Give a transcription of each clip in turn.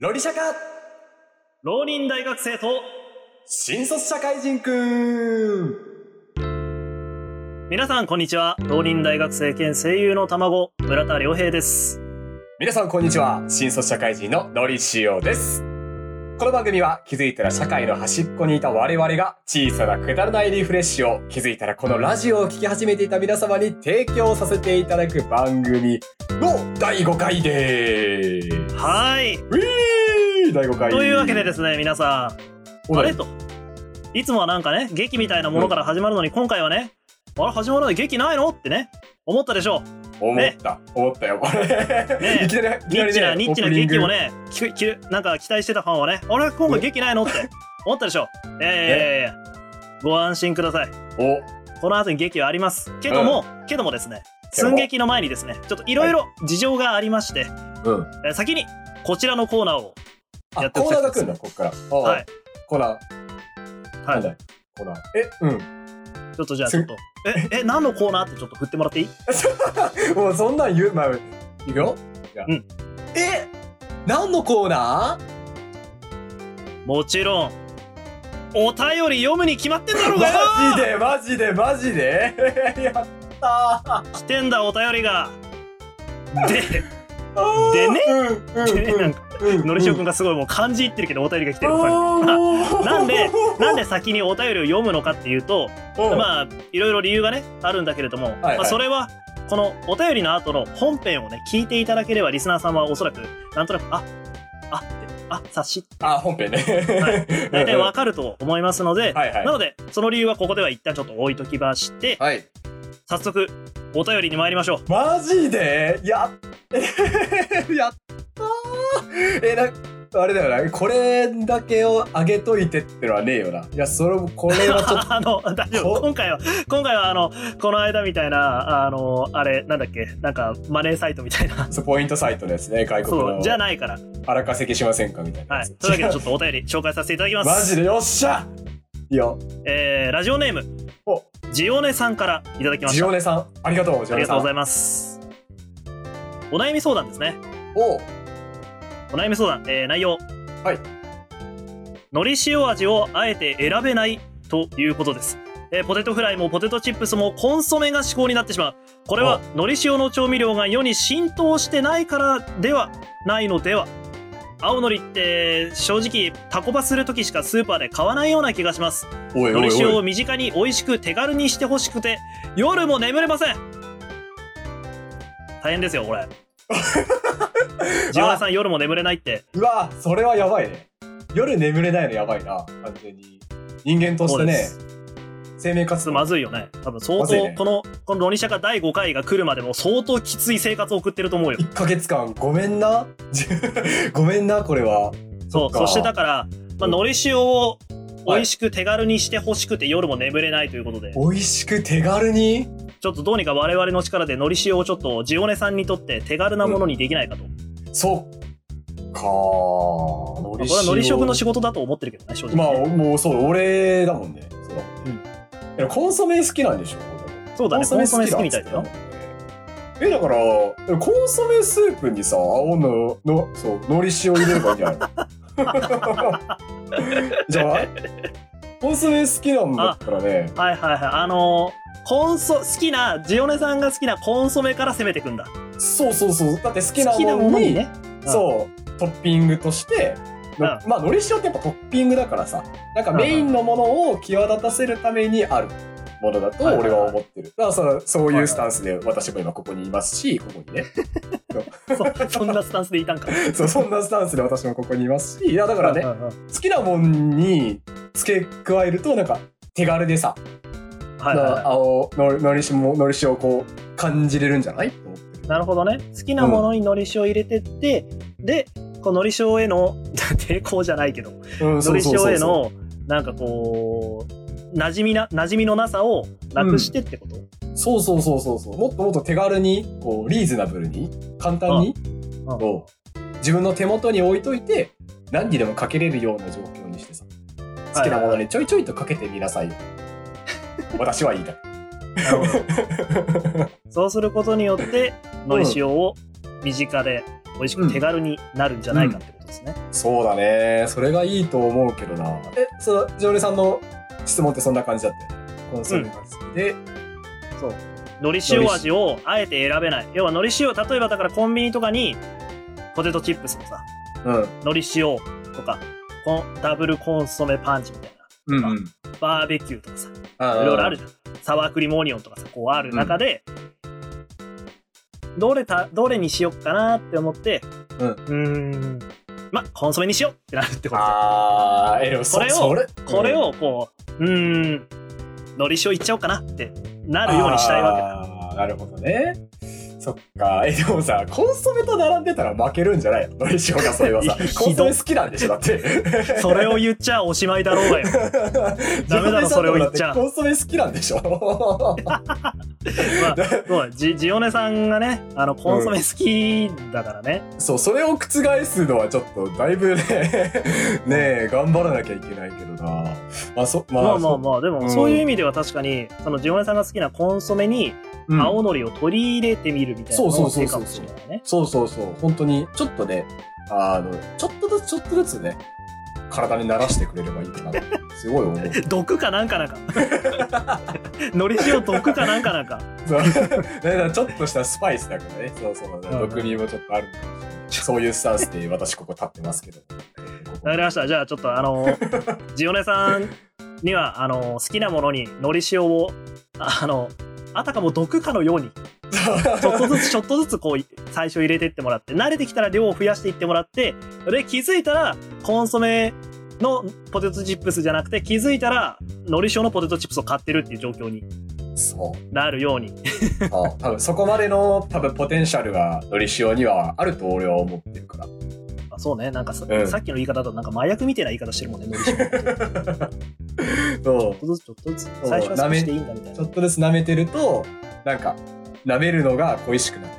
ロリシャカ。浪人大学生と新卒社会人くん。皆さんこんにちは。浪人大学生兼声優の卵村田良平です。皆さんこんにちは。新卒社会人ののりしおですこの番組は気づいたら社会の端っこにいた我々が小さなくだらないリフレッシュを気づいたらこのラジオを聴き始めていた皆様に提供させていただく番組の第5回でーす。はい。ウィー第5回というわけでですね皆さん。おあれ？と。いつもはなんかね劇みたいなものから始まるのに今回はねあれ始まるのに劇ないの？ってね。思ったでしょ思った、思ったよこれ、ね。いきなりニッチなニッチな劇もねききなんか期待してたファンはね。あれ今回劇ないの？って。思ったでしょいやいやいやご安心ください。お。この後に劇はあります。けども、けどもですね寸劇の前にですねちょっといろい。ろ事情がありまして、うん。えー先にこちらのコーナーをやあっておきたいコーナーが来るんだこっから。あはい。コーナー。はい。なんだコーナー。えうんちょっとじゃあちょっと。ええ何のコーナーってちょっと振ってもらっていい？もうそんなん言うまあいくよ。うん。え何のコーナもちろん。お便り読むに決まってんだろーうがよ！マジでマジでマジで？やったー。来てんだお便りが。で でね？うんうんでねなんかうんのりしおくんがすごいもう感じいってるけどお便りが来てる。なんでなんで先にお便りを読むのかっていうとあまあいろいろ理由がねあるんだけれども、はいまあ、それはこのお便りの後の本編をね聞いていただければリスナーさんはおそらくなんとなくああってあ察しあ本編ね。はい。大体わかると思いますので、はいはい。なのでその理由はここでは一旦ちょっと置いときましてはい。早速お便りに参りましょう。マジで？やっ やったー。えなあれだよな。これだけを上げといてってのはねえよな。いやそれこれはちょっと。あの大丈夫。こ今回は今回はあのこの間みたいなあのあれなんだっけ？なんかマネーサイトみたいな。そうポイントサイトですね。外国そうのじゃないから。荒稼ぎしませんか？みたいな。はい。というわけでちょっとお便り紹介させていただきます。マジで？よっしゃ！いいよえーラジオネーム。おジオネさんからいただきました。ジオネさんありがとうありがとうございます。お悩み相談ですね。おお悩み相談、えー内容。はい。のり塩味をあえて選べないということです、えーポテトフライもポテトチップスもコンソメが至高になってしまう。これはのり塩の調味料が世に浸透してないからではないのでは青のりって正直タコパする時しかスーパーで買わないような気がします。おいおいのり塩を身近に美味しく手軽にしてほしくて夜も眠れません。大変ですよこれ。ジオナさん夜も眠れないって。うわそれはやばいね。夜眠れないのやばいな完全に。人間としてね生命活動。まずいよね。多分相まずいね。当このこのロニシャカ第5回が来るまでも相当きつい生活を送ってると思うよ。1ヶ月間。ごめんな？ごめんなこれは。そうそしてだから、まあ、うん。のり塩を美味しく手軽にしてほしくて夜も眠れないということで、美味しく手軽に？ちょっとどうにか我々の力でのり塩をちょっとジオネさんにとって手軽なものにできないかと、そっかのまあこれはのり食の仕事だと思ってるけどね正直。まあね、もうそう俺だもんね。そうだうんいやコンソメ好きなんでしょ？そうだねコンソメ好きみたいだよ。えだからコンソメスープにさ青ののそうのり塩入れればいいんじゃない？の じゃあコンソメ好きなんだったらねはいはいはい。あのーコンソ好きなジオネさんが好きなコンソメから攻めていくんだ。そうそうそう。だって好きなものにね。そうトッピングとしてまあのり塩ってやっぱトッピングだからさなんかメインのものを際立たせるためにあるものだと俺は思ってる。だからそのそういうスタンスで私も今ここにいますしここにね。そそんなスタンスでいたんか。そうそんなスタンスで私もここにいますしいやだからねうんうんうん。好きなもんに付け加えるとなんか手軽でさ、はいはいは青ののり塩ものり塩をこう感じれるんじゃない？なるほどね。好きなものにのり塩入れてって、でこうのり塩への抵抗じゃないけどうんのりそうそうへのなんかこう馴染みな馴染みのなさをなくしてってこと、そうそうそうそうそうもっともっと手軽にこうリーズナブルに簡単にこう自分の手元に置いといて何にでもかけれるような状況にしてさ好きなものにちょいちょいとかけてみなさいよ私は言いたいそうすることによってのり塩を身近で美味しく手軽になるんじゃないかってことですね。そうだね。それがいいと思うけどな。え、その、ジョネさんの質問ってそんな感じだったよね。コンソメが好きで、そう。海苔塩味をあえて選べない。要は海苔塩、例えばだからコンビニとかに、ポテトチップスのさ、うん。海苔塩とか、ダブルコンソメパンチみたいな。うんうん。バーベキューとかさ、あいろいろあるじゃん。サワークリームオニオンとかさ、こうある中で、どれた、どれにしよっかなって思って、うんうーん、ま、コンソメにしようってなるってことあー、え、でもそこれをそれこれ、をこう、うーん、海苔塩いっちゃおうかなってなるようにしたいわけだ。あーなるほどね。そっか。え、でもさ、コンソメと並んでたら負けるんじゃないの？のり塩がそれはさ コンソメ好きなんでしょ？だって。それを言っちゃおしまいだろうがよ。ダメだろそれを言っちゃコンソメ好きなんでしょ？まあ、そうジジオネさんがね、あの、コンソメ好きだからね。そう、それを覆すのはちょっと、だいぶね、ねえ、頑張らなきゃいけないけどな。まあ、そ、まあ、まあまあまあ、でも、うんそういう意味では確かに、そのジオネさんが好きなコンソメに、青のりを取り入れてみるみたいなのそうそうそうそうも手かもしれないね。そうそうそう。本当に、ちょっとね、あの、ちょっとずつちょっとずつね、体に慣らしてくれればいいかな。すごい思う。毒かなんかなんか。海苔塩毒かなんかなんか。そうねだからちょっとしたスパイスだからね。そうそう。うん毒味もちょっとあるかもしれない。そういうスタンスで私ここ立ってますけど。わかりました。じゃあちょっとあの、ジオネさんには、あの、好きなものに海苔塩を、あの、あたかも毒かのように、ちょっとずつ ちょっとずつこう、最初入れてってもらって、慣れてきたら量を増やしていってもらって、で、気づいたら、コンソメのポテトチップスじゃなくて、気づいたら、海苔塩のポテトチップスを買ってるっていう状況にそう。なるように。多分そこまでの多分ポテンシャルがのり塩にはあると俺は思ってるから。あそうね、なんかさ,、うんさっきの言い方だと、なんか麻薬みたいな言い方してるもんね、海苔塩。ちそょっとずつちょっとずつ、最初は少しでいいんだみたいうなちょ。っとずつ舐めてると、なんか、舐めるのが恋しくなる。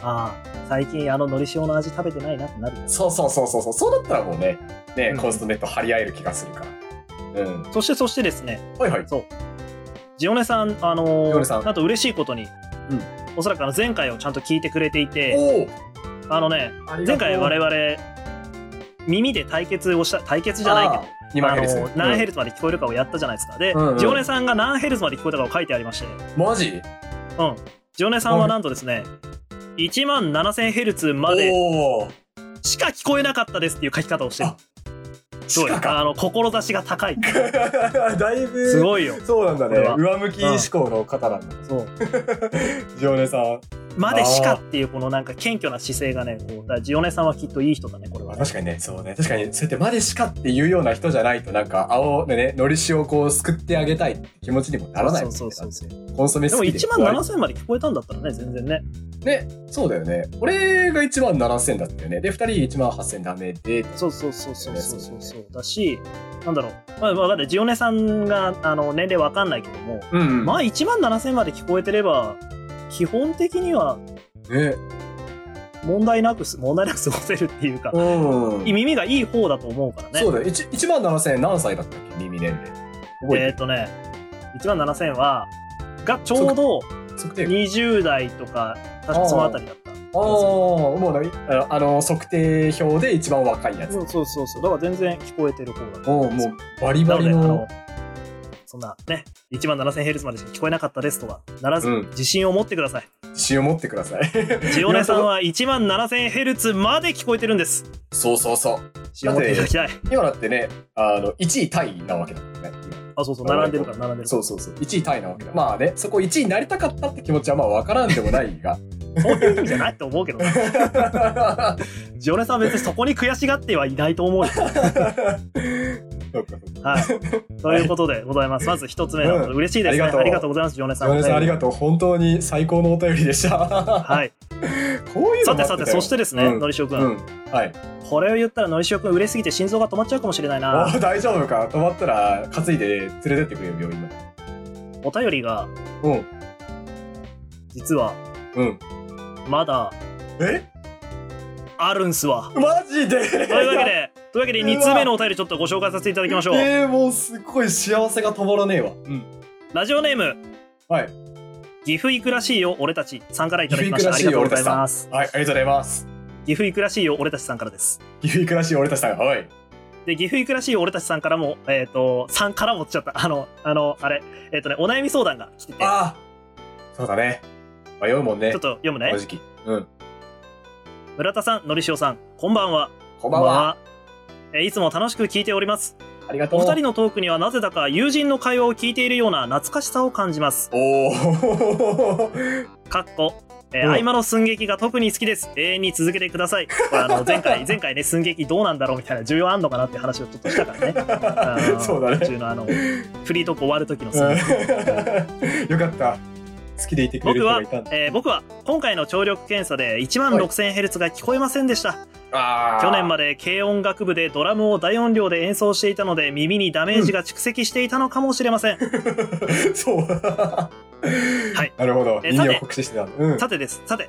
ああ、最近あの海苔塩の味食べてないなってなる。そうそうそうそうそう。そうだったらもうね、ね、うんコンソメと張り合える気がするから。うん。そしてそしてですね、はいはい。そう。ジオネさん、あのーなんと嬉しいことに、うんおそらくあの前回をちゃんと聞いてくれていて、おおあのね、前回我々、耳で対決をした、対決じゃないけど、2万ヘルツ。あの何ヘルツまで聞こえるかをやったじゃないですか。で、うんうんジオネさんが何ヘルツまで聞こえたかを書いてありまして、マジ？うん。ジオネさんはなんとですね、1万7000ヘルツまで。しか聞こえなかったですっていう書き方をしてるあ。そうよ地下か。あの、志が高い。だいぶ。すごいよ。そうなんだね。上向き思考の方なんだ。そう。ジオネさん。までしかっていうこのなんか謙虚な姿勢がね、こう、だジオネさんはきっといい人だね、これは、ね。確かにね、そうね。確かに、そうやってまでしかっていうような人じゃないと、なんか、青でね、のり塩をこう、すくってあげたいって気持ちにもならないもんね。そうそうそうそうコンソメでも好きで。1万7000まで聞こえたんだったらね、全然ね。ね、そうだよね。俺が1万7000だったよね。で、2人1万8000ダメで。そうそうそうそうそうそうそう。だし、なんだろう。まあ、わかんない。ジオネさんが、あの、年齢わかんないけども、うん、うん。まあ1万7000まで聞こえてれば、基本的にはね。問題なくす、問題なく過ごせるっていうか、うん。耳がいい方だと思うからね。そうだよ。1, 1万7000何歳だったっけ？耳年齢。覚えっ、とね、1万7000は、がちょうどる測定20代とか、確かそのあたりだった。ああ、もうねあのあの、測定表で一番若いやつ。そうそうそうそう。だから全然聞こえてる方だとおうもう、バリバリの。そんなね、1万7000ヘルツまでしか聞こえなかったですとはならず、うん自信を持ってください。自信を持ってください。ジオネさんは 1万7000ヘルツまで聞こえてるんです。そうそうそう。自信を持っていただきたい。今だってね、あの、1位タイなわけだもんね。あ、そうそう、並んでるから、並んでるから。そうそうそう。1位タイなわけだ。まあね、そこ1位になりたかったって気持ちはまあわからんでもないが。そういう意味じゃないと思うけどね。ジオネさんは別にそこに悔しがってはいないと思うよ。はい。ということでございます。まず一つ目の、うん嬉しいですね。ありがとうございます、ジオネさん。山根さんありがととう。本当に最高のお便りでした。はい。こういうさてさて、そしてですね、うんのりしおくん。うん。はい。これを言ったらのりしおくん嬉しすぎて心臓が止まっちゃうかもしれないな。お大丈夫か止まったら担いで連れてってくれよ、病院。お便りが、うん。実は、うん。まだえ？あるんすわ。マジで？というわけで、というわけで2つ目のお便りちょっとご紹介させていただきましょう。えー、もうすっごい幸せが止まらねえわ。うん。ラジオネーム、はい。岐阜行くらしいよ、俺たちさんからいただきました。ありがとうございます。はい、ありがとうございます。岐阜行くらしいよ、俺たちさんからです。岐阜行くらしい俺たちさん。はい。で、岐阜行くらしいよ、俺たちさんからも、えっ、と、さんからもっちゃった。あの、あの、あれ、えっ、とね、お悩み相談が来てて、ちょああそうだね。迷うもんね。っと読むねこの。時期。うん。村田さん、のりしおさん、こんばんは。こんばんは。えーいつも楽しく聞いております。ありがとう。お二人のトークにはなぜだか友人の会話を聞いているような懐かしさを感じます。おお。かっこ、えーうん合間の寸劇が特に好きです。永遠に続けてください。これあの 前回、前回ね、寸劇どうなんだろうみたいな需要あんのかなって話をちょっとしたからね。あ のそうだね途中のあの、フリートーク終わる時の寸劇。うん よかった。好きでいてくれる僕は人がいたんだ。、えー僕は今回の聴力検査で1万 6000Hz が聞こえませんでした。あ去年まで軽音楽部でドラムを大音量で演奏していたので耳にダメージが蓄積していたのかもしれません。で。そう。はいなるほど。え耳を酷使してた。うん。さてです。さて、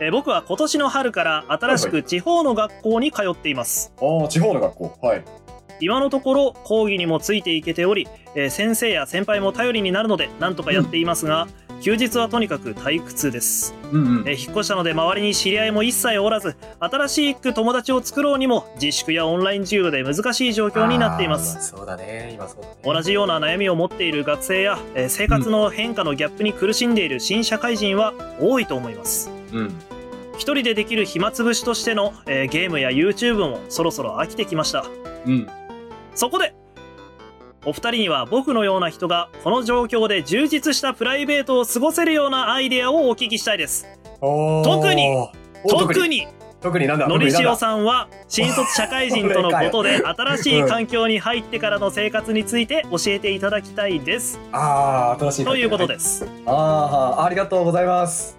えー僕は今年の春から新しく地方の学校に通っています。ああ、地方の学校。はい。今のところ講義にもついていけており、えー先生や先輩も頼りになるのでなんとかやっていますが、休日はとにかく退屈です。うんうんえー引っ越したので周りに知り合いも一切おらず、新しく友達を作ろうにも自粛やオンライン授業で難しい状況になっています。そうだね。今そうだね。同じような悩みを持っている学生や、えー生活の変化のギャップに苦しんでいる新社会人は多いと思います。うん。一人でできる暇つぶしとしての、えーゲームや YouTube もそろそろ飽きてきました。うん。そこで、お二人には僕のような人がこの状況で充実したプライベートを過ごせるようなアイデアをお聞きしたいです。特にお特特にに、特になんだのりしおんさんは新卒社会人とのことで 新しい環境に入ってからの生活について教えていただきたいです。ああ、新しい。ということです。ああ、ありがとうございます。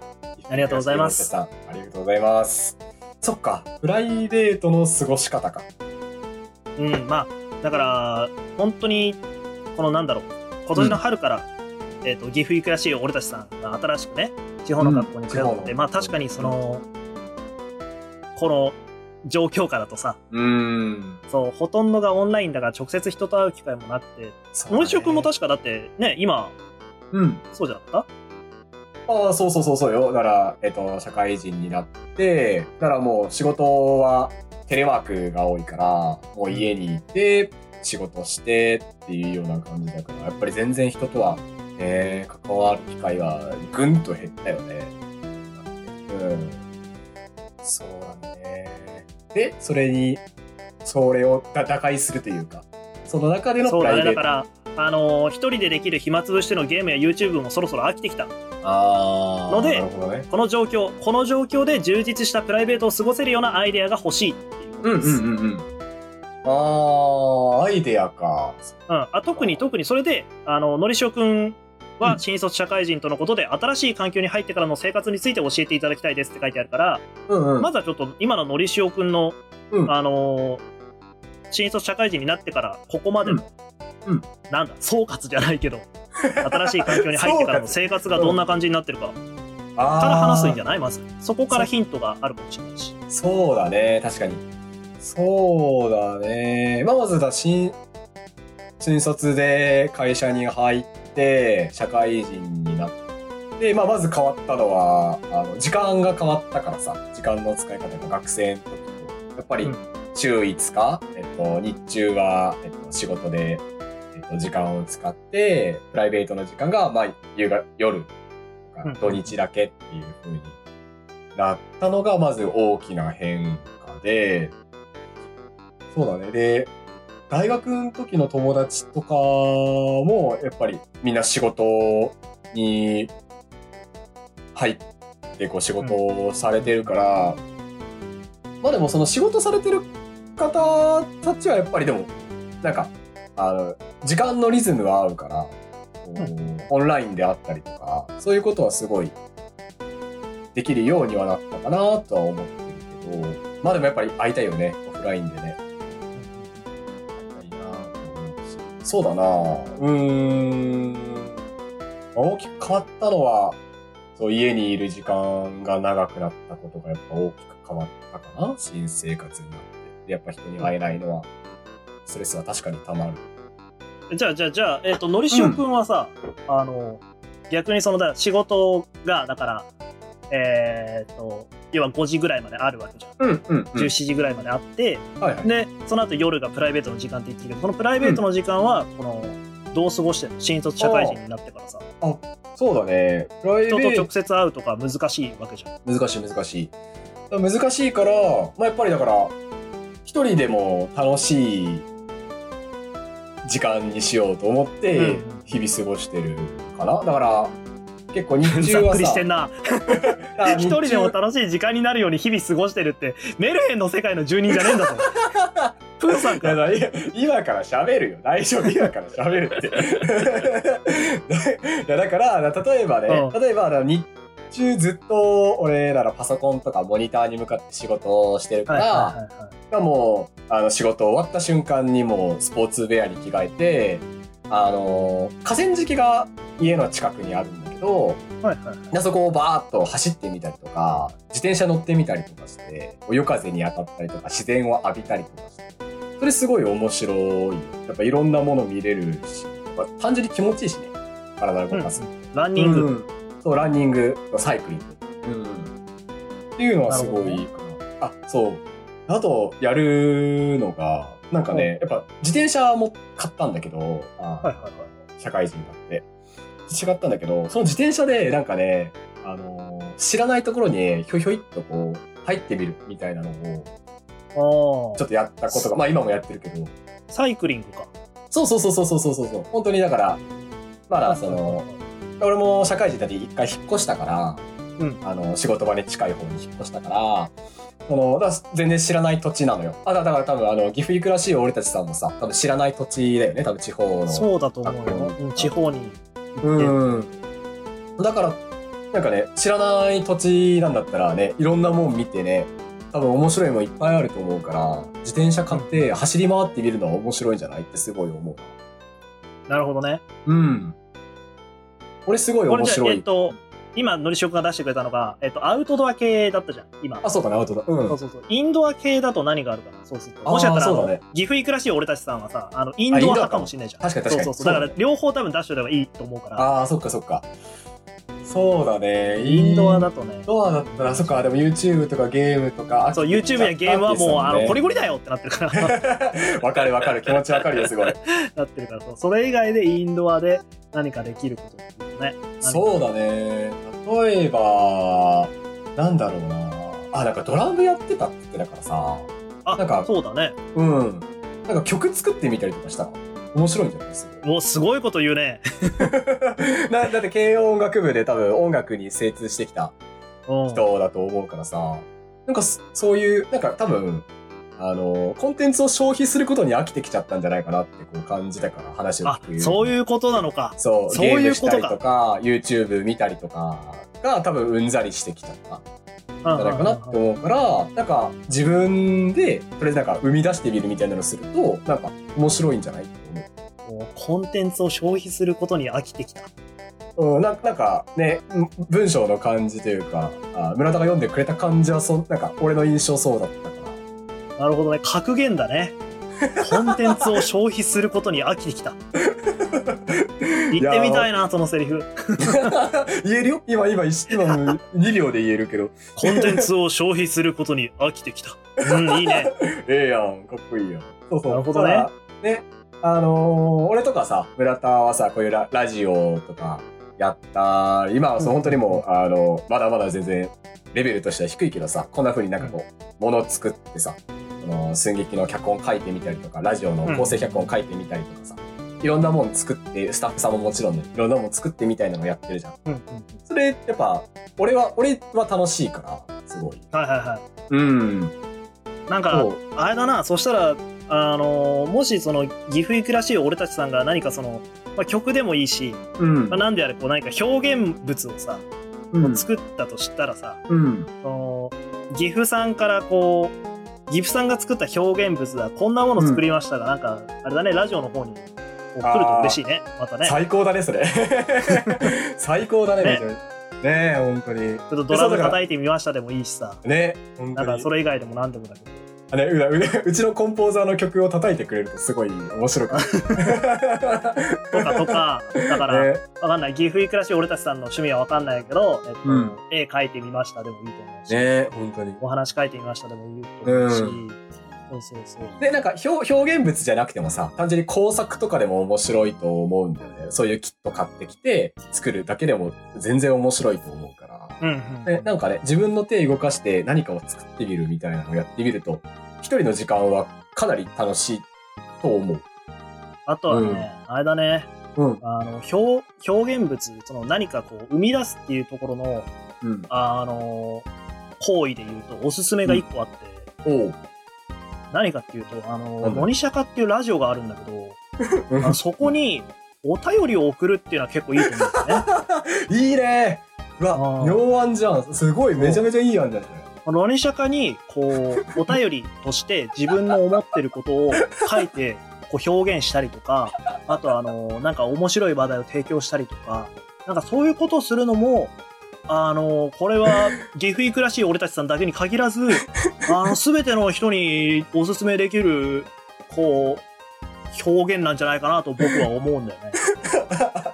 ありがとうございますありがとうございます。そっか、プライベートの過ごし方か。うん、まあ、だから、本当に、このなんだろう、今年の春から、えっ、と、岐阜行くらしい俺たちさんが新しくね、地方の学校に通って、うんまあ確かにその、この状況下だとさ、うーん。そう、ほとんどがオンラインだから直接人と会う機会もなって、森翔くんも確かだってね、今、うん。そうじゃなかっああ、そうそうそうそうよ。だから、えっと、社会人になって、だからもう仕事はテレワークが多いから、もう家にいて、仕事してっていうような感じだから、やっぱり全然人とは、えー、関わる機会はぐんと減ったよね。うん。そうだね。で、それに、それを打打開するというか、その中でたそうだね、のプライベート。だから、あのー一人でできる暇つぶしでのゲームや YouTube もそろそろ飽きてきた。あーのでね。この状況、この状況で充実したプライベートを過ごせるようなアイデアが欲しいっていうん。うんうんうん。ああ、アイデアか。うん、あ特に特にそれであののりしおくんうはん新卒社会人とのことで、新しい環境に入ってからの生活について教えていただきたいですって書いてあるから、うんうん。まずはちょっと今ののりしおくんの、うんあのー新卒社会人になってからここまでの、うんうんなんだ総括じゃないけど 新しい環境に入ってからの生活がどんな感じになってるかあーから話すんじゃない？まずそこからヒントがあるかもしれないしそうだね、確かに。そうだね。まあ、まずだ、新、新卒で会社に入って、社会人になって、まあ、まず変わったのは、あの、時間が変わったからさ、時間の使い方が学生の時と、やっぱりうん週5日、えっと、日中は、えっと、仕事で、えっと、時間を使って、プライベートの時間が、まあ、夕方、夜とうんか、土日だけっていう風になったのが、まず大きな変化で、そうだね。で、大学の時の友達とかも、やっぱりみんな仕事に入って、こう仕事をされてるから、まあでもその仕事されてる方たちはやっぱりでも、なんか、あの、時間のリズムは合うから、こうオンラインであったりとか、そういうことはすごいできるようにはなったかなとは思ってるけど、まあでもやっぱり会いたいよね、オフラインでね。そうだなうーん。まあ大きく変わったのは、そう、家にいる時間が長くなったことがやっぱ大きく変わったかな新生活になって。でやっぱ人に会えないのは、ストレスは確かに溜まる。じゃあじゃあじゃあ、えっとのりしおくんはさ、あの逆にそのだ仕事がだからえーっと要は5時ぐらいまであるわけじゃん、うんうん、うん。17時ぐらいまであってはいはい。でその後夜がプライベートの時間って言ってるけどこのプライベートの時間はこのどう過ごしてるの？新卒社会人になってからさそうだね。プライベ人とート直接会うとか難しいわけじゃん難しい難しい。難しいから、まあ、やっぱりだから、一人でも楽しい時間にしようと思ってうん、日々過ごしてるかな。だから、結構日中はさ。くりしてん、な。あ一人でも楽しい時間になるように日々過ごしてるってメルヘンの世界の住人じゃねえんだぞ。プーさんか。いやだいや今から喋るよ。大丈夫。今から喋るって。いや、だから、例えばね、うん。例えば、日中ずっと俺らのパソコンとかモニターに向かって仕事をしてるから、はいはいはいもう、あの、仕事終わった瞬間にもうスポーツウェアに着替えて、あの、河川敷が家の近くにあるんだけど、はいはいでそこをバーッと走ってみたりとか、自転車乗ってみたりとかして、夜風に当たったりとか、自然を浴びたりとかして、それすごい面白いよ。やっぱいろんなもの見れるし、単純に気持ちいいしね。体を動かす。ランニング、うんそう、ランニング、サイクリング。うん。っていうのはすごい。あ、そう。あと、やるのが、なんかね、やっぱ自転車も買ったんだけど、あはいはいはい社会人になって。違ったんだけど、その自転車でなんかね、あのー知らないところにひょいひょいっとこう、入ってみるみたいなのを、あちょっとやったことが、まあ今もやってるけど、あサイクリングか。そうそうそうそうそうそうそう、本当にだから、まだその、俺も社会人だって一回引っ越したから、うん。あの、仕事場に近い方に引っ越したから、その、だ全然知らない土地なのよ。あ、だだから多分あの、岐阜行くらしい俺たちさんもさ、多分知らない土地だよね、多分地方の。そうだと思うよ、うん地方にうん。だから、なんかね、知らない土地なんだったらね、いろんなもん見てね、多分面白いもんいっぱいあると思うから、自転車買って走り回ってみるのは面白いんじゃないってすごい思う。なるほどねうん。俺すごいこれじゃあ面白い。えっと今のりしおくんが出してくれたのが、えっと、アウトドア系だったじゃん今あ、そうだね、アウトドア。うん。そうそうそうインドア系だと何があるかなそうするともしかしたらあの、あーそうだね岐阜行くらしい俺たちさんはさあのインドア派かもしれないじゃん確かに確かに。そうそうそうだから両方多分出しておればいいと思うからああ、そっかそっか。そうだね。インドアだとねインドアだったら、そっか、でも YouTube とかゲームとか。そう YouTube やゲームはもうあのコリゴゴリだよってなってるからリ。わかるわかる。気持ちわかるよ、すごい。なってるからそうそれ以外でインドアで何かできることっていうとねそうだね。例えば、なんだろうな。あ、なんかドラムやってたって言ってたからさ。あなんかそうだねうん。なんか曲作ってみたりとかしたら面白いんじゃないですか？もうすごいこと言うね。なだって軽音楽部で多分音楽に精通してきたうん。人だと思うからさ、なんかそそういう、なんか多分、あの、コンテンツを消費することに飽きてきちゃったんじゃないかなってこう感じたから話をあ聞く。そういうことなのか。そう、そういうことか。とか、YouTube 見たりとかが多分うんざりしてきちゃったんじゃないかなって思うから、なんか自分で、とりあえずなんか生み出してみるみたいなのすると、なんか面白いんじゃない？ってコンテンツを消費することに飽きてきたうん、なんなんかね、ん文章の感じというか、あ村田が読んでくれた感じはそ、なんか俺の印象そうだったから。なるほどね格言だねコンテンツを消費することに飽きてきた 言ってみたいなそのセリフ 言えるよ今、今、一今もう2秒で言えるけど。コンテンツを消費することに飽きてきたうんいいね ええやん、かっこいいやん。そうそう。なるほどね。ね、あのー俺とかさ、村田はさ、こういうララジオとかやった、今はそう、うん本当にもう、あの、まだまだ全然、レベルとしては低いけどさ、こんな風になんかこう、ものを作ってさ、あの、寸劇の脚本書いてみたりとか、ラジオの構成脚本書いてみたりとかさ、いろんなもん作って、スタッフさんももちろんね、いろんなもん作ってみたいなのやってるじゃん。うんうんそれ、やっぱ、俺は、俺は楽しいから、すごい。はいはいはいうん。なんかあれだなそしたらあのもしその岐阜行くらしい俺たちさんが何かその、まあ、曲でもいいし、うんまあ、。なんであれこう何か表現物をさ、うん。作ったとしたらさうん。その岐阜さんからこう岐阜さんが作った表現物だこんなもの作りましたが、なんかあれだねラジオの方にこう来ると嬉しいねまたね 最高だね、それ。最高だね、ねねえ、本当に。ちょっとドラム叩いてみましたでもいいしさね、本当に。なんかそれ以外でも何でもだけどあね、うう うちのコンポーザーの曲を叩いてくれるとすごい面白くなる。とかとか、だから、ねわかんない。岐阜いくらしい俺たちさんの趣味はわかんないけど、えっと、うん絵描いてみましたでもいいと思うし、ね本当に。お話書いてみましたでもいいと思うし、うそうそうそう。で、なんか表表現物じゃなくてもさ、単純に工作とかでも面白いと思うんだよね。そういうキット買ってきて作るだけでも全然面白いと思う。うんうん。でなんかね、自分の手動かして何かを作ってみるみたいなのをやってみると、一人の時間はかなり楽しいと思う。あとはね、あれだね、うん。あの、表、表現物、その何かこう、生み出すっていうところの、うん。あの、行為で言うと、おすすめが一個あって、おう。何かっていうと、あの、なんだノニシャカっていうラジオがあるんだけど、あのそこにお便りを送るっていうのは結構いいと思うんだよね。いいねうわ、妙案じゃん。すごい、めちゃめちゃいい案じゃん、それ。ノニシャカに、こう、お便りとして 自分の思ってることを書いて、こう表現したりとか、あとあの、なんか面白い話題を提供したりとか、なんかそういうことをするのも、あの、これは、岐阜行くらしい俺たちさんだけに限らず、あの、すべての人におすすめできる、こう、表現なんじゃないかなと僕は思うんだよね。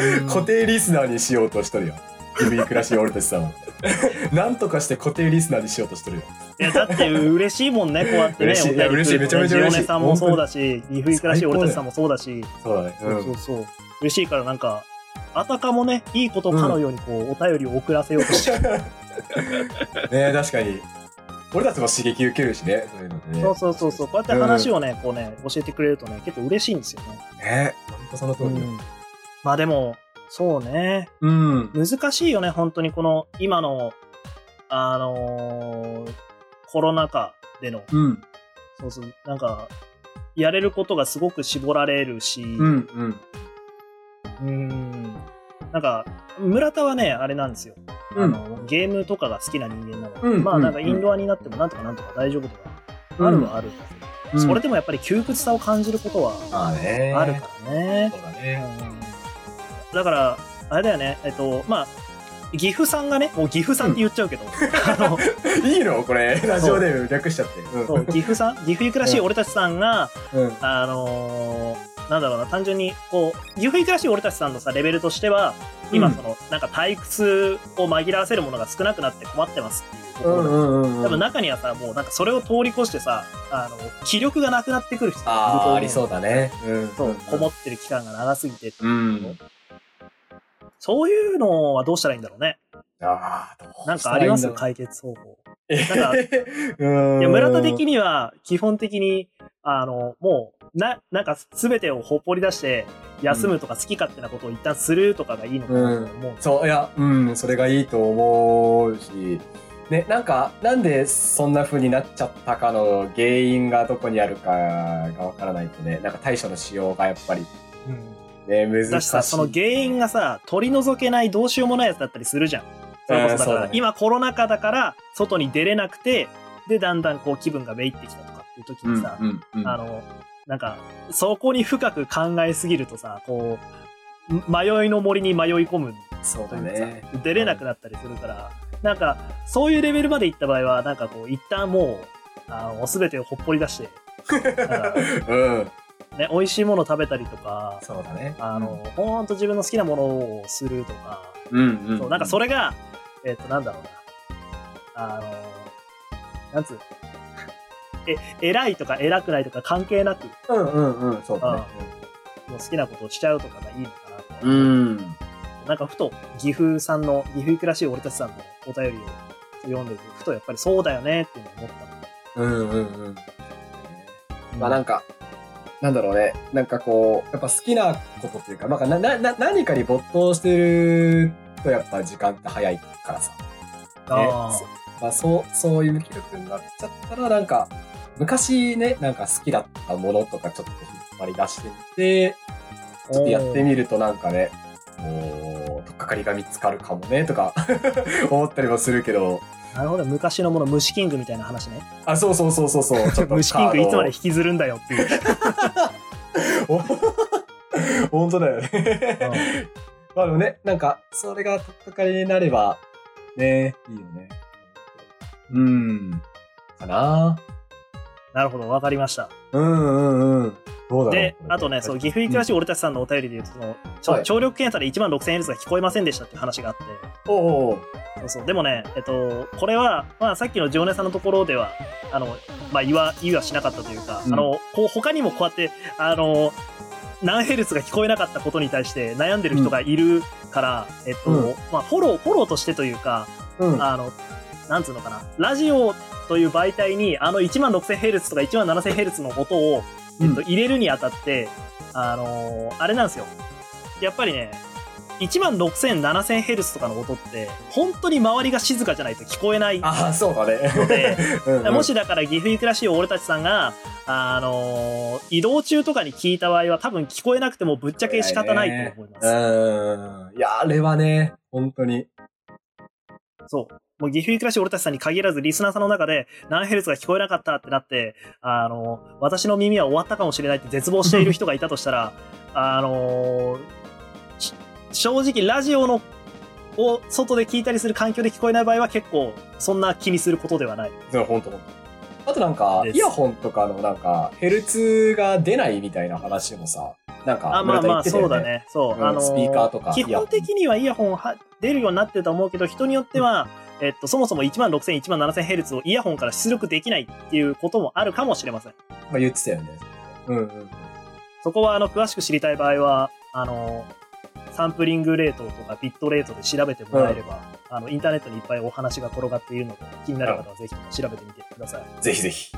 うん固定リスナーにしようとしとるよ。指暮らしい俺たちさんを。なんとかして固定リスナーにしようとしとるよ。いや、だって嬉しいもんね、こうやってね。嬉しいお便り来るとね嬉しいめちゃめちゃ嬉しいジオネさんもそうだし、岐阜行くらしい俺たちさんもそうだし、そうだね。そうそうそう。嬉しいからなんか、あたかもね、いいことかのようにこう、お便りを送らせようとしてる。ね確かに。俺たちも刺激受けるしね、そういうのね。そうそうそうそう。こうやって話をね、こうね、教えてくれるとね、結構嬉しいんですよね。ねほんとその通りよ。うん。まあでも、そうね。うん。難しいよね、本当にこの、今の、あのーコロナ禍での、うん。そうそう、なんか、やれることがすごく絞られるし、うん。うん。うーんなんか、村田はね、あれなんですよ。あのゲームとかが好きな人間なので、うんまあなんかうんインドアになってもなんとかなんとか大丈夫とかあるはあるんだけど、うんそれでもやっぱり窮屈さを感じることはまあるからね。そうだうね。んだから、あれだよね、えっと、まあ、岐阜さんがね、もう岐阜さんって言っちゃうけど、あの、いいの？これ、ラジオネーム略しちゃって。うんそう岐阜さん岐阜行くらしい俺たちさんが、うん。あのーなんだろうな、単純に、こう、岐阜行くらしい俺たちさんのさ、レベルとしては、今、うんその、なんか退屈を紛らわせるものが少なくなって困ってますっていうところで、うんうんうん。多分中にはさ、もうなんかそれを通り越してさ、あの、気力がなくなってくる人がいるとああ、りそうだね。うん。そう、こもってる期間が長すぎて。うん。そういうのはどうしたらいいんだろうね。ああ、どうなんかあります？解決方法。えなんか うん。いや、村田的には、基本的に、あの、もう、な、なんか全てをほっぽり出して、休むとか好き勝手なことを一旦するとかがいいのかなと思う。ん。ですそう、いや、うん、それがいいと思うし、ね、なんか、なんでそんな風になっちゃったかの原因がどこにあるかがわからないとね、なんか対処のしようがやっぱりね、難しい。だしさ、その原因がさ、取り除けないどうしようもないやつだったりするじゃん。それこそだから、ね今コロナ禍だから、外に出れなくて、で、だんだんこう気分がめいってきたとかっていう時にさ、うんうんうんあの、なんか、そこに深く考えすぎるとさ、こう、迷いの森に迷い込むそうだね。さ、出れなくなったりするから、なんか、そういうレベルまで行った場合は、なんかこう、一旦もう、あの、すべてをほっぽり出して、うん。ね、美味しいもの食べたりとか、そうだね。あの、ほんと自分の好きなものをするとか、うんうん。そうなんかそれが、えっ、と、なんだろうな。あの、なんつうのえ、偉いとか偉くないとか関係なく、うんうんうん、そうだね。もう好きなことをしちゃうとかがいいのかなと。うん。なんかふと、岐阜さんの、岐阜らしい俺たちさんのお便りを読んでて、ふとやっぱりそうだよねっていうのを思ったの。うんうんうん。まあなんか、なんだろうね。なんかこう、やっぱ好きなことっていうか、なんかな、な、な何かに没頭してるとやっぱ時間って早いからさ。あそまあそう、そういう無気力になっちゃったら、なんか、昔ね、なんか好きだったものとかちょっと引っ張り出してみて、ちょっとやってみるとなんかね、とっかかりが見つかるかもね、とか 思ったりもするけど、あ。なるほど、昔のもの、虫キングみたいな話ね。あ、そうそうそうそうそう、ちょっと 虫キングいつまでカ引きずるんだよっていう。本当だよね。まあでもね、なんか、それがとっかかりになれば、ね、いいよね。うん。かな。なるほど、わかりました。うんうんうん。どうだで、あとね、そう、岐阜行くらしい俺たちさんのお便りで言うと、その、ちょはい。聴力検査で1万6000ヘルツが聞こえませんでしたっていう話があって、おうおう。そうそう。でもね、えっと、これは、まあ、さっきの常連さんのところでは、あの、まあ、言わ、言いはしなかったというか、うん。あの、こう、他にもこうやって、あの、何ヘルツが聞こえなかったことに対して悩んでる人がいるから、えっと、うん。まあ、フォロー、フォローとしてというか、うん。あの、なんつうのかな、ラジオという媒体に、あの1万 6000Hz とか1万 7000Hz の音を、えっと、入れるにあたって、あのーあれなんですよ。やっぱりね、1万6000、7000Hz とかの音って、本当に周りが静かじゃないと聞こえないああ、そうだね。ので、うんうんもしだから岐阜行くらしい俺たちさんが、あのー移動中とかに聞いた場合は多分聞こえなくてもぶっちゃけ仕方ないと思います。うん。いや、あれはね、本当に。そう。もう岐阜行くらしい俺たちさんに限らず、リスナーさんの中で何ヘルツが聞こえなかったってなって、あの、私の耳は終わったかもしれないって絶望している人がいたとしたら、あのし正直ラジオのを外で聞いたりする環境で聞こえない場合は結構そんな気にすることではない。そう、本当本当。あとなんか、イヤホンとかのなんか、ヘルツが出ないみたいな話もさ、なんか、あまあまあ、そうだ。ね。そう。うんあのスピーカーとか基本的にはイヤホンは出るようになってると思うけど、人によっては、えっと、そもそも1万6000、1万7000ヘルツをイヤホンから出力できないっていうこともあるかもしれません。まあ言ってたよね。うんうんうん。そこは、あの、詳しく知りたい場合は、あの、サンプリングレートとかビットレートで調べてもらえれば、あの、インターネットにいっぱいお話が転がっているので、気になる方はぜひ調べてみてください。ぜひぜひ。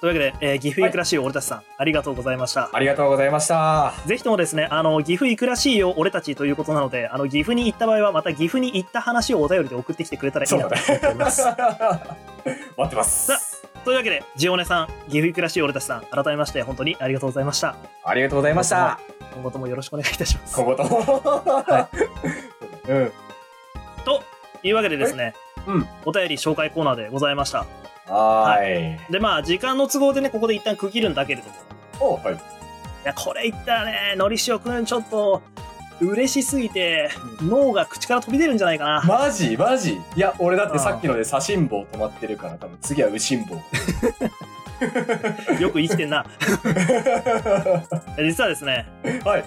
というわけで、えー岐阜行くらしい俺たちさん、ありがとうございました。ありがとうございました。ぜひともですね、あの、岐阜行くらしいよ、俺たちということなので、あの、岐阜に行った場合は、また岐阜に行った話をお便りで送ってきてくれたらいいなと思っております。ね。待ってます。というわけで、ジオネさん、岐阜行くらしい俺たちさん、改めまして本当にありがとうございました。ありがとうございました。今後ともよろしくお願いいたします。今後とも。は うん。というわけでですね、うんお便り紹介コーナーでございました。はーい。で、まあ、時間の都合でね、ここで一旦区切るんだけれども、はい。や、これ言ったらね、のりしおくん、ちょっと、嬉しすぎて、脳が口から飛び出るんじゃないかな。マジ？マジ？いや、俺だってさっきので左心房止まってるから、多分次は右心房。よく生きてんな。実はですね、はい。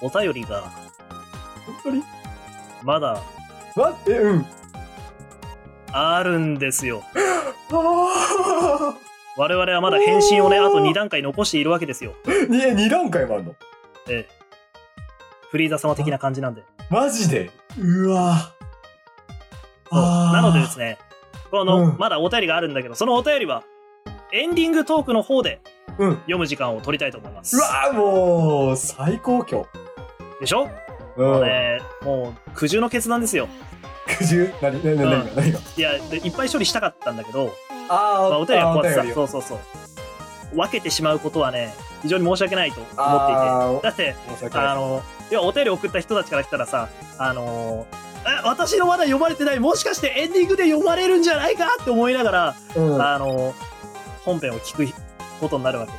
お便りが、本当に？まだま、え、うん。あるんですよ。あ我々はまだ返信をね、あと2段階残しているわけですよ。ーに、二段階もあるの？ええ。フリーザ様的な感じなんで。マジで？うわそうなのでですね、この、うんまだお便りがあるんだけど、そのお便りは、エンディングトークの方でうん。読む時間を取りたいと思います。うわーもう、最高今日。でしょ、うん。もうね、もう、苦渋の決断ですよ。苦渋？何？何？何？何何が？いや、でいっぱい処理したかったんだけど、あーまあ、お便りはこうやってさ、そうそうそう。分けてしまうことはね、非常に申し訳ないと思っていて。だって、あの、要はお便り送った人たちから来たらさ、あのえ、私のまだ読まれてない、もしかしてエンディングで読まれるんじゃないかって思いながら、うん。あの、本編を聞くことになるわけ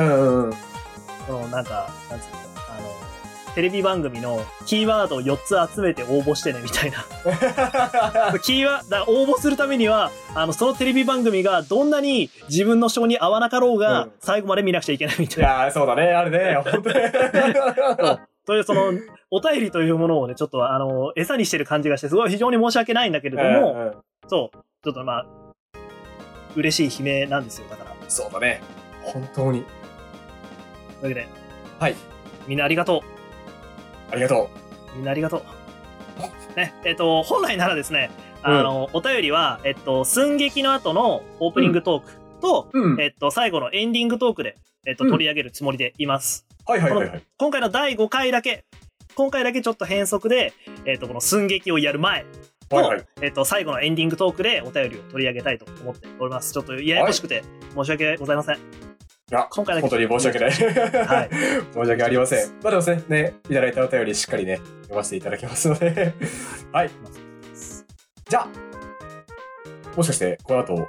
で、うんうん。そのなんか、なんつうの、テレビ番組のキーワードを4つ集めて応募してねみたいな。キーワード、応募するためには、あの、そのテレビ番組がどんなに自分の性に合わなかろうが、うん最後まで見なくちゃいけないみいたいな。やー、そうだね、あれね、本当に。というその、お便りというものをね、ちょっとあの、餌にしてる感じがして、すごい非常に申し訳ないんだけれども、うんうんそう、ちょっとまあ、嬉しい悲鳴なんですよ、だから。そうだね。本当に。というわけで、はい。みんなありがとありがとう。みんなありがとう。ね、えっ、と、本来ならですね、あの、お便りは、えっと、寸劇の後のオープニングトークと、う。うん。えっと、最後のエンディングトークで、えっと、うん取り上げるつもりでいます。はいはいはいはい。今回の第5回だけ、今回だけちょっと変則で、えっと、この寸劇をやる前と、はいはい。えっと、最後のエンディングトークでお便りを取り上げたいと思っております。ちょっとややこしくて申し訳ございません。いや、今回本当に申し訳ない。はい 申し訳ありません。まあでもね、ね、いただいたお便りしっかりね、読ませていただきますので。はい。じゃあ、もしかして、この後、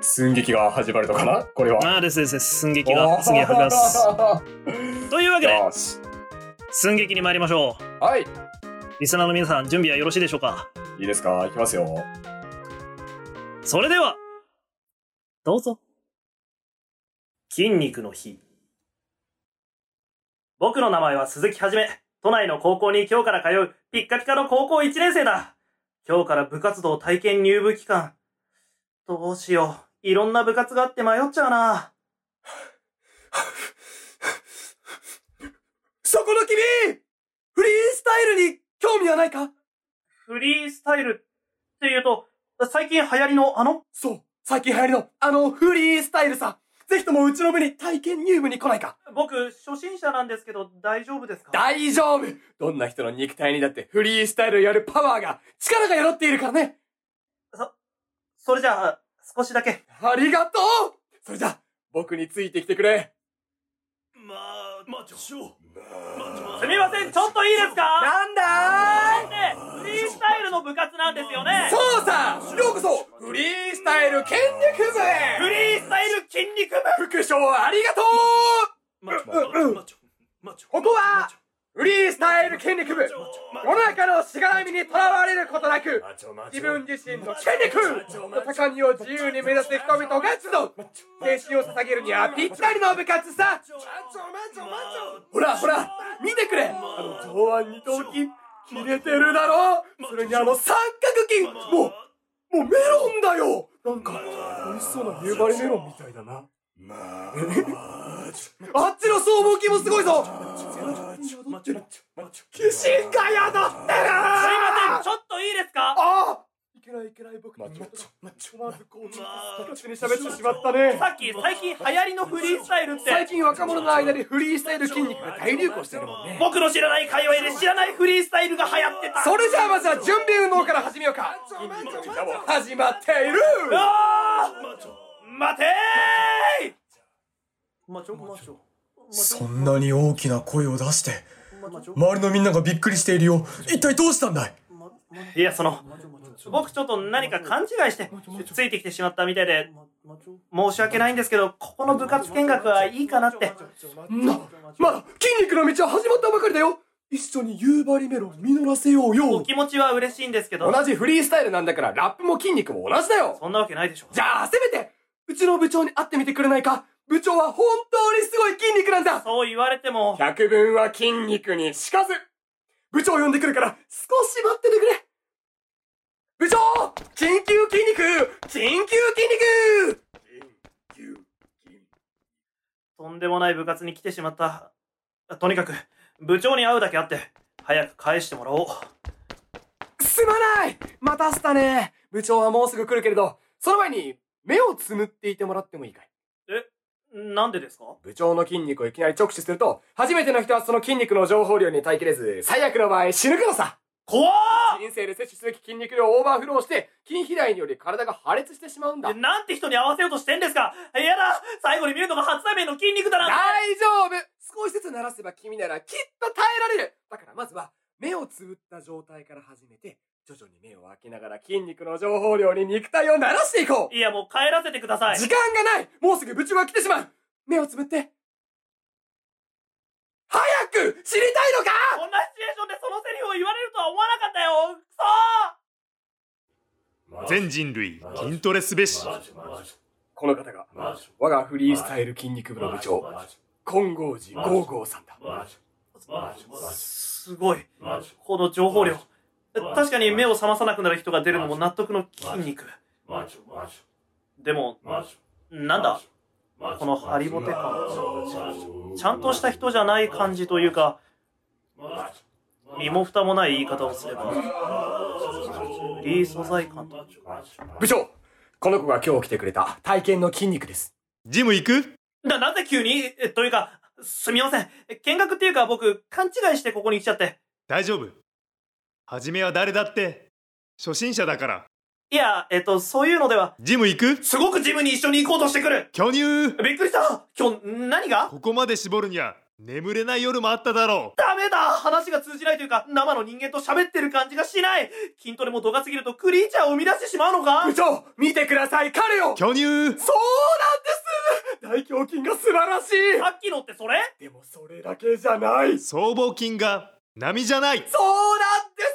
寸劇が始まるのかな？これは。ああですですです。寸劇が次始まります。というわけで。寸劇に参りましょう。はい。リスナーの皆さん、準備はよろしいでしょうか？いいですか？いきますよ。それでは、どうぞ。筋肉の日。僕の名前は鈴木はじめ。都内の高校に今日から通うピッカピカの高校1年生だ。今日から部活動体験入部期間。どうしよう。いろんな部活があって迷っちゃうな。そこの君フリースタイルに興味はないか？フリースタイルっていうと、最近流行りのあの？そう、最近流行りのあのフリースタイルさ。ぜひともうちの部に体験入部に来ないか。僕、初心者なんですけど大丈夫ですか？大丈夫。どんな人の肉体にだってフリースタイルをやるパワーが、力が宿っているからね。そ、それじゃあ、少しだけ。ありがとう。それじゃあ、僕についてきてくれ。まあ、まちょ。すみません、ちょっといいですか？なんだースタイルの部活なんですよね。そうさようこそフリースタイル筋肉部へ。フリースタイル筋肉部。副賞ありがとう。ここはフリースタイル筋肉部。世の中のしがらみにとらわれることなく自分自身の筋肉の高みを自由に目指す人々が集う。青春を捧げるにはぴったりの部活さ。ほらほら見てくれ。あの上腕二頭筋切れてるだろ？それにあの三角筋もうもうメロンだよ！なんか美味しそうな夕張メロンみたいだな。あっちの僧帽筋もすごいぞ！鬼神が宿ってるすいません、ちょっといいですかあけないいけない僕マッチョマッチョまずこう勝手に喋ってしまったね。さっき、最近流行りのフリースタイルって、最近若者の間でフリースタイル筋肉が大流行してるもんね。僕の知らない界隈で知らないフリースタイルが流行ってた。それじゃあまずは準備運動から始めようか。始まっている。あー待てー。いまちょ、まちょ。そんなに大きな声を出してまちょ。周りのみんながびっくりしているよ。一体どうしたんだい？いや、その、僕ちょっと何か勘違いして、ついてきてしまったみたいで、申し訳ないんですけど、ここの部活見学はいいかなって。なまだ筋肉の道は始まったばかりだよ。一緒に夕張メロン実らせようよ。お気持ちは嬉しいんですけど、同じフリースタイルなんだからラップも筋肉も同じだよ。そんなわけないでしょ。じゃあせめてうちの部長に会ってみてくれないか。部長は本当にすごい筋肉なんだ。そう言われても、百分は筋肉にしかず。部長呼んでくるから少し待っててくれ部長緊急筋肉緊急筋肉！緊急筋とんでもない部活に来てしまった。とにかく、部長に会うだけあって、早く返してもらおう。すまない！待たせたね。部長はもうすぐ来るけれど、その前に目をつむっていてもらってもいいかい？なんでですか？部長の筋肉をいきなり直視すると、初めての人はその筋肉の情報量に耐えきれず、最悪の場合死ぬからさ怖人生で摂取すべき筋肉量をオーバーフローして、筋肥大により体が破裂してしまうんだ。ー。なんて人に合わせようとしてんですか？やだ！最後に見るのが初対面の筋肉だな。大丈夫。少しずつ慣らせば君ならきっと耐えられる。だからまずは、目をつぶった状態から始めて、徐々に目を開けながら筋肉の情報量に肉体を慣らしていこう。いやもう帰らせてください。時間がない。もうすぐ部長が来てしまう。目をつぶって。知りたいのか？こんなシチュエーションでそのセリフを言われるとは思わなかったよ。くそ全人類筋トレすべしこの方が、我がフリースタイル筋肉部の部長、金剛寺ゴーゴーさんだ。すごい。この情報量。確かに目を覚まさなくなる人が出るのも納得の筋肉。でも、なんだ？このハリボテ感。ちゃんとした人じゃない感じというか、身も蓋もない言い方をすれば、いい素材感と。部長この子が今日来てくれた体験の筋肉です。ジム行く？な、なぜ急に？えというか、すみません。見学っていうか僕、勘違いしてここに来ちゃって。大丈夫はじめは誰だって初心者だからいや、えっと、そういうのでは、ジム行く？すごくジムに一緒に行こうとしてくる。巨乳。びっくりした。今日、何が？ここまで絞るには眠れない夜もあっただろダメだ。話が通じないというか、生の人間と喋ってる感じがしない。筋トレも度が過ぎるとクリーチャーを生み出してしまうのか？部長見てください。彼を。う巨乳。そうなんです。大胸筋が素晴らしい。さっきのってそれ？でもそれだけじゃない。僧帽筋が波じゃない。そうなんですよ。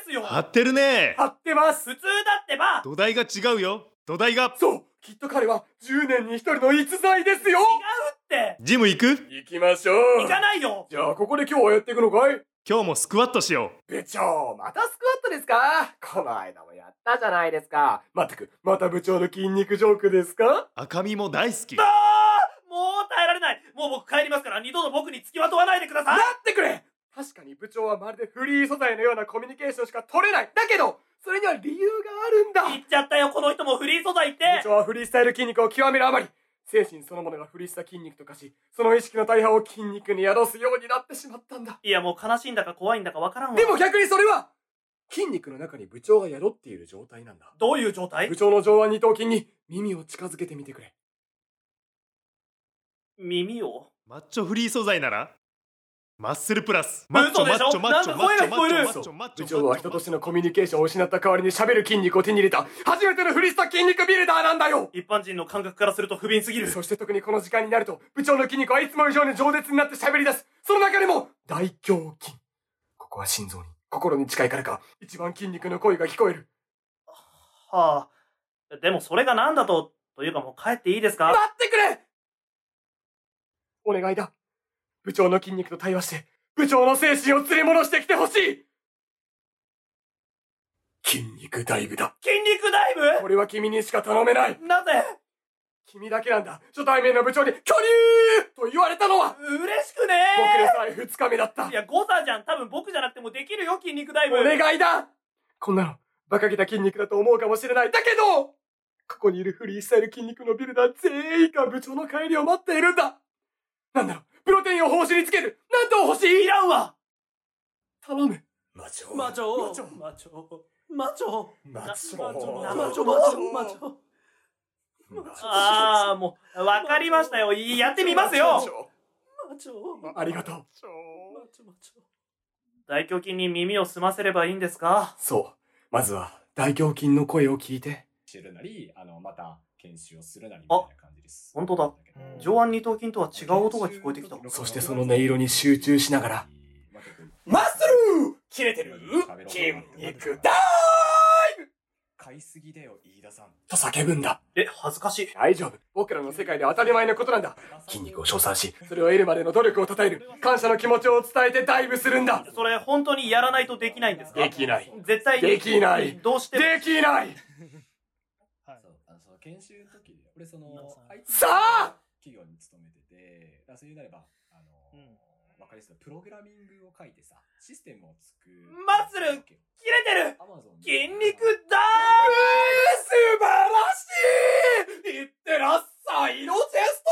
普通ですすよ。張ってるね。張ってます。普通だってば。土台が違うよ。土台が。そうきっと彼は10年に一人の逸材ですよ。違うって。ジム行く？行きましょう。行かないよ。じゃあここで今日はやっていくのかい？今日もスクワットしよ部長またスクワットですか？この間もやったじゃないですか。まったくまた部長の筋肉ジョークですか？う赤身も大好き。もう耐えられない。もう僕帰りますから二度と僕に付きまとわないでください。待ってくれ確かに部長はまるでフリー素材のようなコミュニケーションしか取れない。だけどそれには理由があるんだ。言っちゃったよこの人もフリー素材って。部長はフリースタイル筋肉を極めるあまり精神そのものがフリーした筋肉と化しその意識の大半を筋肉に宿すようになってしまったんだ。いやもう悲しいんだか怖いんだかわからんわ。でも逆にそれは筋肉の中に部長が宿っている状態なんだ。どういう状態？部長の上腕二頭筋に耳を近づけてみてくれ。耳を？マッチョフリー素材なら？マッスルプラス。マッチョ嘘でしょ？マッチョマッチョなんか声が聞こえる。マッチョマッチョ部長は人としてのコミュニケーションを失った代わりに喋る筋肉を手に入れた。初めてのフリースタ筋肉ビルダーなんだよ。一般人の感覚からすると不憫すぎる。そして特にこの時間になると部長の筋肉はいつも以上に饒舌になって喋り出す。その中でも大胸筋。ここは心臓に。心に近いからか。一番筋肉の声が聞こえる。はあ。でもそれが何だとというかもう帰っていいです待かってくれ！お願いだ部長の筋肉と対話して部長の精神を連れ戻してきてほしい。筋肉ダイブだ。筋肉ダイこれは君にしか頼めない。ブなぜ？君だけなんだ。初対面の部長に巨乳と言われたのは。嬉しくね。僕でさえ2日目だった。いや誤差じゃん。多分僕じゃなくてもできるよ筋肉ダイブ。お願いだ。こんなの馬鹿げた筋肉だと思うかもしれない。だけどここにいるフリースタイル筋肉のビルダー全員が部長の帰りを待っているんだ。なんだろうプロテインを報酬につける。なんと欲しいいらんわ。頼む。マチョ。マチョ。マチョ。マチョ。マチョ。マチョ。マチョ。ママチョ。マチョマチョああもうわかりましたよ。やってみますよ。マチョ。ありがとう。マチョ。マチョ。大胸筋に耳を澄ませればいいんですか？そう。まずは大胸筋の声を聞いて。知るなりあのまた研修をするなりみたいな感じです本当だ。上腕二頭筋とは違う音が聞こえてきた。そしてその音色に集中しながら。マッスル切れてる。筋肉だ買いすぎだよ飯田さん。と叫ぶんだ。え恥ずかしい。大丈夫。僕らの世界では当たり前のことなんだ。筋肉を称賛しそれを得るまでの努力を称える。感謝の気持ちを伝えてダイブするんだ。それ本当にやらないとできないんですか？できない。絶対に。できない。どうしても。できない研修の時で、俺その、さあ！企業に勤めてて、だそういうなれば、あの、わ、うん、かりそう。プログラミングを書いてさ、システムを作る。マッスル切れてる！筋肉だー！素晴らしい！いってらっしゃい！のチェスト